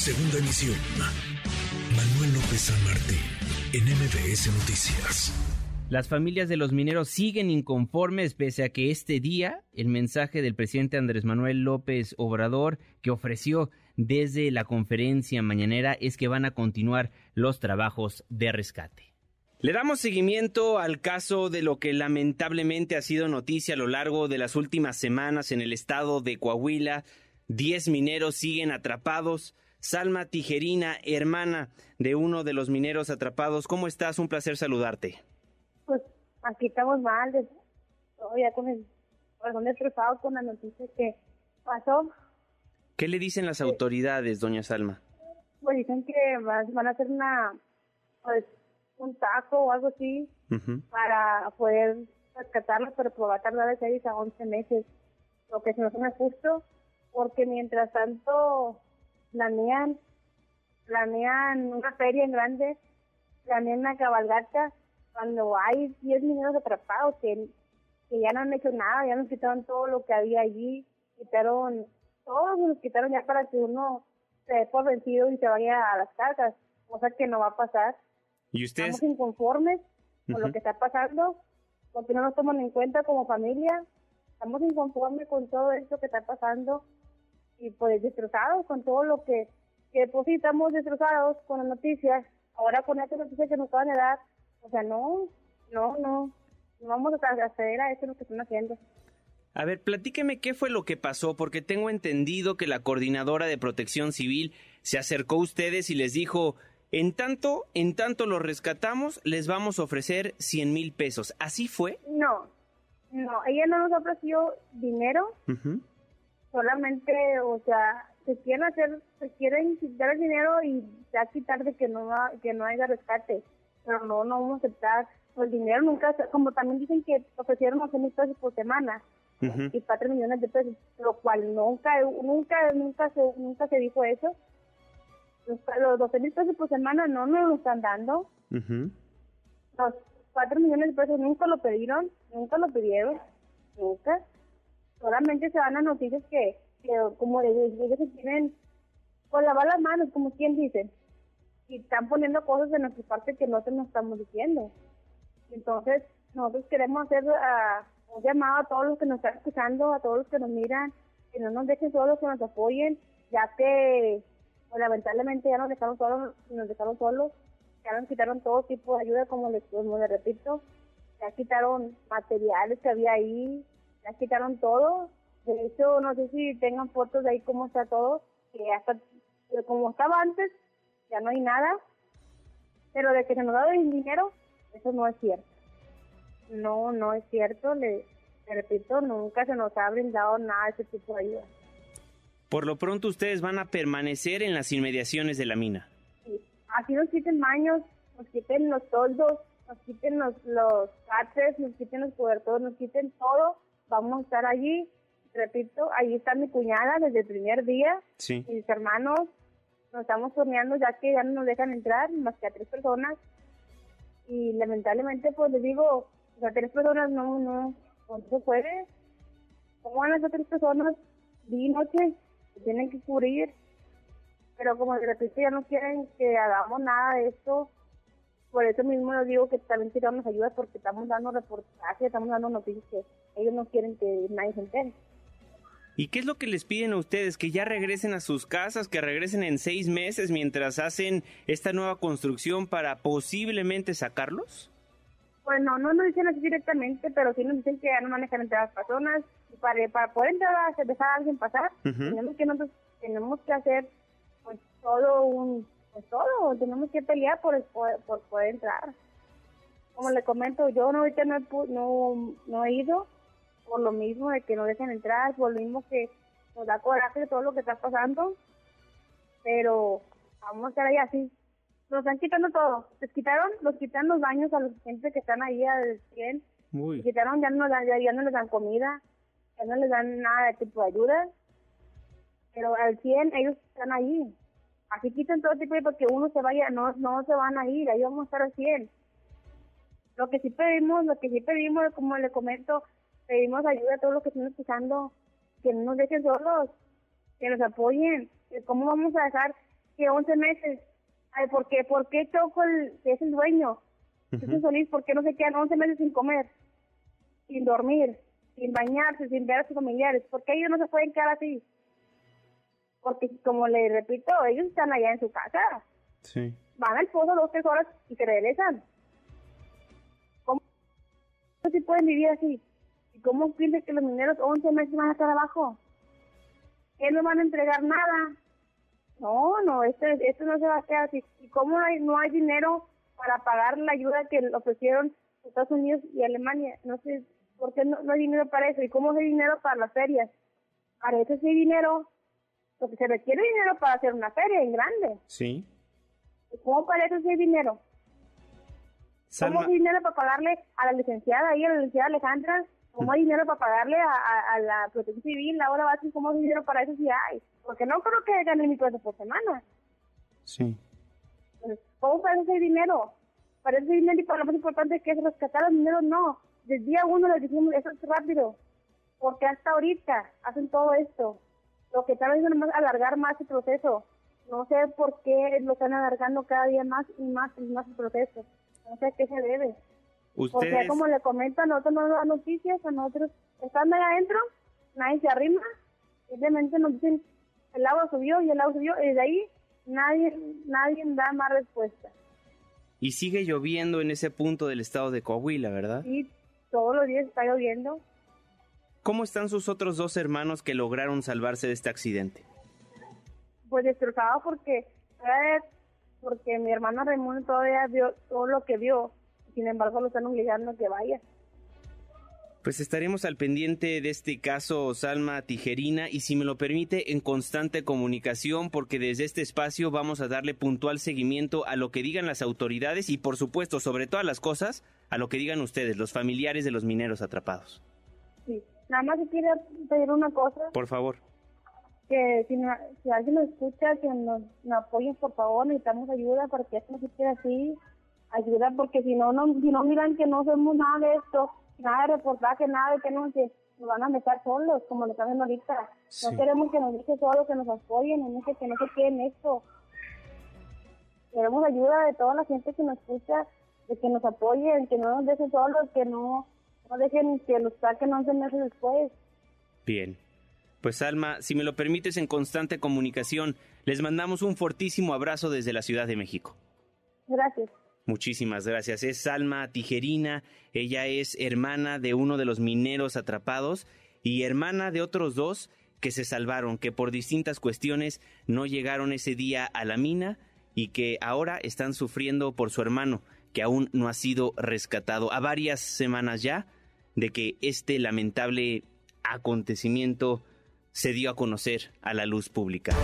Segunda emisión. Manuel López San Martín, en MBS Noticias. Las familias de los mineros siguen inconformes pese a que este día el mensaje del presidente Andrés Manuel López Obrador que ofreció desde la conferencia mañanera es que van a continuar los trabajos de rescate. Le damos seguimiento al caso de lo que lamentablemente ha sido noticia a lo largo de las últimas semanas en el estado de Coahuila. Diez mineros siguen atrapados. Salma Tijerina, hermana de uno de los mineros atrapados, ¿cómo estás? Un placer saludarte. Pues aquí estamos mal, ya con el corazón destrozado con la noticia que pasó. ¿Qué le dicen las autoridades, doña Salma? Pues dicen que van a hacer una, pues, un taco o algo así para poder rescatarlos, pero pues va a tardar de 6 a 11 meses, lo que se nos hace justo, porque mientras tanto planean, planean una feria en grande, planean una cabalgata, cuando hay 10 mineros atrapados que, que ya no han hecho nada, ya nos quitaron todo lo que había allí, quitaron, todos nos quitaron ya para que uno se dé por vencido y se vaya a las casas, cosa que no va a pasar. ¿Y ustedes? Estamos inconformes con lo que está pasando, porque no nos toman en cuenta como familia, estamos inconformes con todo esto que está pasando y pues destrozados con todo lo que, que pues sí estamos destrozados con las noticias, ahora con esta noticia que nos acaban de dar, o sea, no, no, no, no vamos a acceder a eso lo que están haciendo. A ver, platíqueme qué fue lo que pasó, porque tengo entendido que la coordinadora de protección civil se acercó a ustedes y les dijo, en tanto, en tanto lo rescatamos, les vamos a ofrecer 100 mil pesos. ¿Así fue? No, no, ella no nos ofreció dinero, solamente, o sea, se quieren hacer, se quieren quitar el dinero y ya quitar de que no que no haya rescate, pero no, no vamos a aceptar. El dinero nunca, como también dicen que ofrecieron 11 mil pesos por semana y 4 millones de pesos, lo cual nunca, nunca, nunca se, nunca se dijo eso. Los, los 12 mil pesos por semana no nos lo están dando. Los 4 millones de pesos nunca lo pidieron, nunca lo pidieron, nunca solamente se van a noticias que, como ellos, ellos se tienen con lavar las manos, como quien dice, y están poniendo cosas de nuestra parte que no se nos estamos diciendo. Entonces, nosotros queremos hacer uh, un llamado a todos los que nos están escuchando, a todos los que nos miran, que no nos dejen solos, que nos apoyen, ya que pues, lamentablemente ya nos dejaron solos, nos dejaron solos, ya nos quitaron todo tipo de ayuda, como les, como les repito, ya quitaron materiales que había ahí, ya quitaron todo. De hecho, no sé si tengan fotos de ahí cómo está todo, que hasta como estaba antes, ya no hay nada. Pero de que se nos da el dinero, eso no es cierto. No, no es cierto. Le, repito, nunca se nos ha brindado nada de ese tipo de ayuda. Por lo pronto, ustedes van a permanecer en las inmediaciones de la mina. Sí. Aquí nos quiten baños, nos quiten los toldos, nos quiten los, los nos quiten los cobertores, nos quiten todo vamos a estar allí. Repito, ahí está mi cuñada desde el primer día. Sí. mis hermanos nos estamos torneando ya que ya no nos dejan entrar más que a tres personas. Y lamentablemente, pues les digo, a tres personas no, no, no se puede. ¿Cómo van ser tres personas? Día y noche, tienen que cubrir. Pero como de repente ya no quieren que hagamos nada de esto, por eso mismo les digo que también tiramos ayuda porque estamos dando reportajes, estamos dando noticias que ellos no quieren que nadie se entere. ¿Y qué es lo que les piden a ustedes? ¿Que ya regresen a sus casas, que regresen en seis meses mientras hacen esta nueva construcción para posiblemente sacarlos? Pues no, no nos dicen así directamente, pero sí nos dicen que ya no manejan entre las personas. Y para, para poder entrar a dejar a alguien pasar, tenemos que nosotros tenemos que hacer pues todo un pues todo, tenemos que pelear por, por, poder entrar. Como le comento, yo no ahorita no he, no, no he ido por lo mismo de que no dejen entrar, por lo mismo que nos da coraje de todo lo que está pasando, pero vamos a estar ahí así. Nos están quitando todo. Les quitaron, los quitan los baños a los gente que están ahí al 100. Les quitaron, ya no, ya, ya no les dan comida, ya no les dan nada de tipo de ayuda. Pero al 100 ellos están ahí. Así quitan todo tipo de porque uno se vaya, no, no se van a ir, ahí vamos a estar al 100. Lo que sí pedimos, lo que sí pedimos, como le comento, pedimos ayuda a todos los que están escuchando, que no nos dejen solos, que nos apoyen. ¿Cómo vamos a dejar que 11 meses. Ay, ¿por qué? ¿Por qué Choco, el, que es el dueño? Uh Solís, ¿por qué no se quedan 11 meses sin comer, sin dormir, sin bañarse, sin ver a sus familiares? ¿Por qué ellos no se pueden quedar así? Porque, como le repito, ellos están allá en su casa. Sí. Van al pozo dos, tres horas y se regresan. ¿Cómo se pueden vivir así? ¿Y cómo piensan que los mineros 11 meses van a estar abajo? Que no van a entregar nada. No, no, esto, esto no se va a quedar así. ¿Y cómo no hay dinero para pagar la ayuda que ofrecieron Estados Unidos y Alemania? No sé por qué no, hay dinero para eso. ¿Y cómo hay dinero para las ferias? Para eso sí hay dinero, porque se requiere dinero para hacer una feria en grande. Sí. ¿Cómo para eso hay dinero? ¿Cómo hay dinero para pagarle a la licenciada ahí, a la licenciada Alejandra? ¿Cómo hay dinero para pagarle a, la protección civil, la hora base? ¿Cómo hay dinero para eso si hay? Porque no creo que ganen mi pesos por semana. Sí. ¿Cómo para eso hay dinero? Para eso hay dinero y para lo más importante que es rescatar el dinero, no. Desde día uno les dijimos, eso es rápido. Porque hasta ahorita hacen todo esto. Lo que tal vez es alargar más el proceso. No sé por qué lo están alargando cada día más y más y más el proceso. No sé a qué se debe. Porque como le comentan, nosotros no dan noticias, a nosotros estando ahí adentro, nadie se arrima, simplemente nos dicen el agua subió y el agua subió, y desde ahí nadie, nadie da más respuesta. Y sigue lloviendo en ese punto del estado de Coahuila, ¿verdad? Sí, todos los días está lloviendo. ¿Cómo están sus otros dos hermanos que lograron salvarse de este accidente? Pues destrozados porque, porque mi hermano Raimundo todavía vio todo lo que vio sin embargo lo están obligando a que vaya. Pues estaremos al pendiente de este caso, Salma Tijerina, y si me lo permite, en constante comunicación, porque desde este espacio vamos a darle puntual seguimiento a lo que digan las autoridades y, por supuesto, sobre todas las cosas, a lo que digan ustedes, los familiares de los mineros atrapados. Sí, nada más quiero pedir una cosa. Por favor. Que si, alguien nos escucha, que nos, apoyen, por favor, necesitamos ayuda para que esto no se quede así ayuda porque si no, no, si no miran que no hacemos nada de esto, nada de reportaje, nada de que nos, nos van a meter solos, como lo están haciendo ahorita. No queremos que nos dejen solos, que nos apoyen, no que no se queden esto. Queremos ayuda de toda la gente que nos escucha, de que nos apoyen, que no nos dejen solos, que no, no dejen que los saquen 11 meses después. Bien. Pues Alma, si me lo permites en constante comunicación, les mandamos un fortísimo abrazo desde la Ciudad de México. Gracias. Muchísimas gracias. Es Salma Tijerina. Ella es hermana de uno de los mineros atrapados y hermana de otros dos que se salvaron, que por distintas cuestiones no llegaron ese día a la mina y que ahora están sufriendo por su hermano, que aún no ha sido rescatado. A varias semanas ya de que este lamentable acontecimiento se dio a conocer a la luz pública.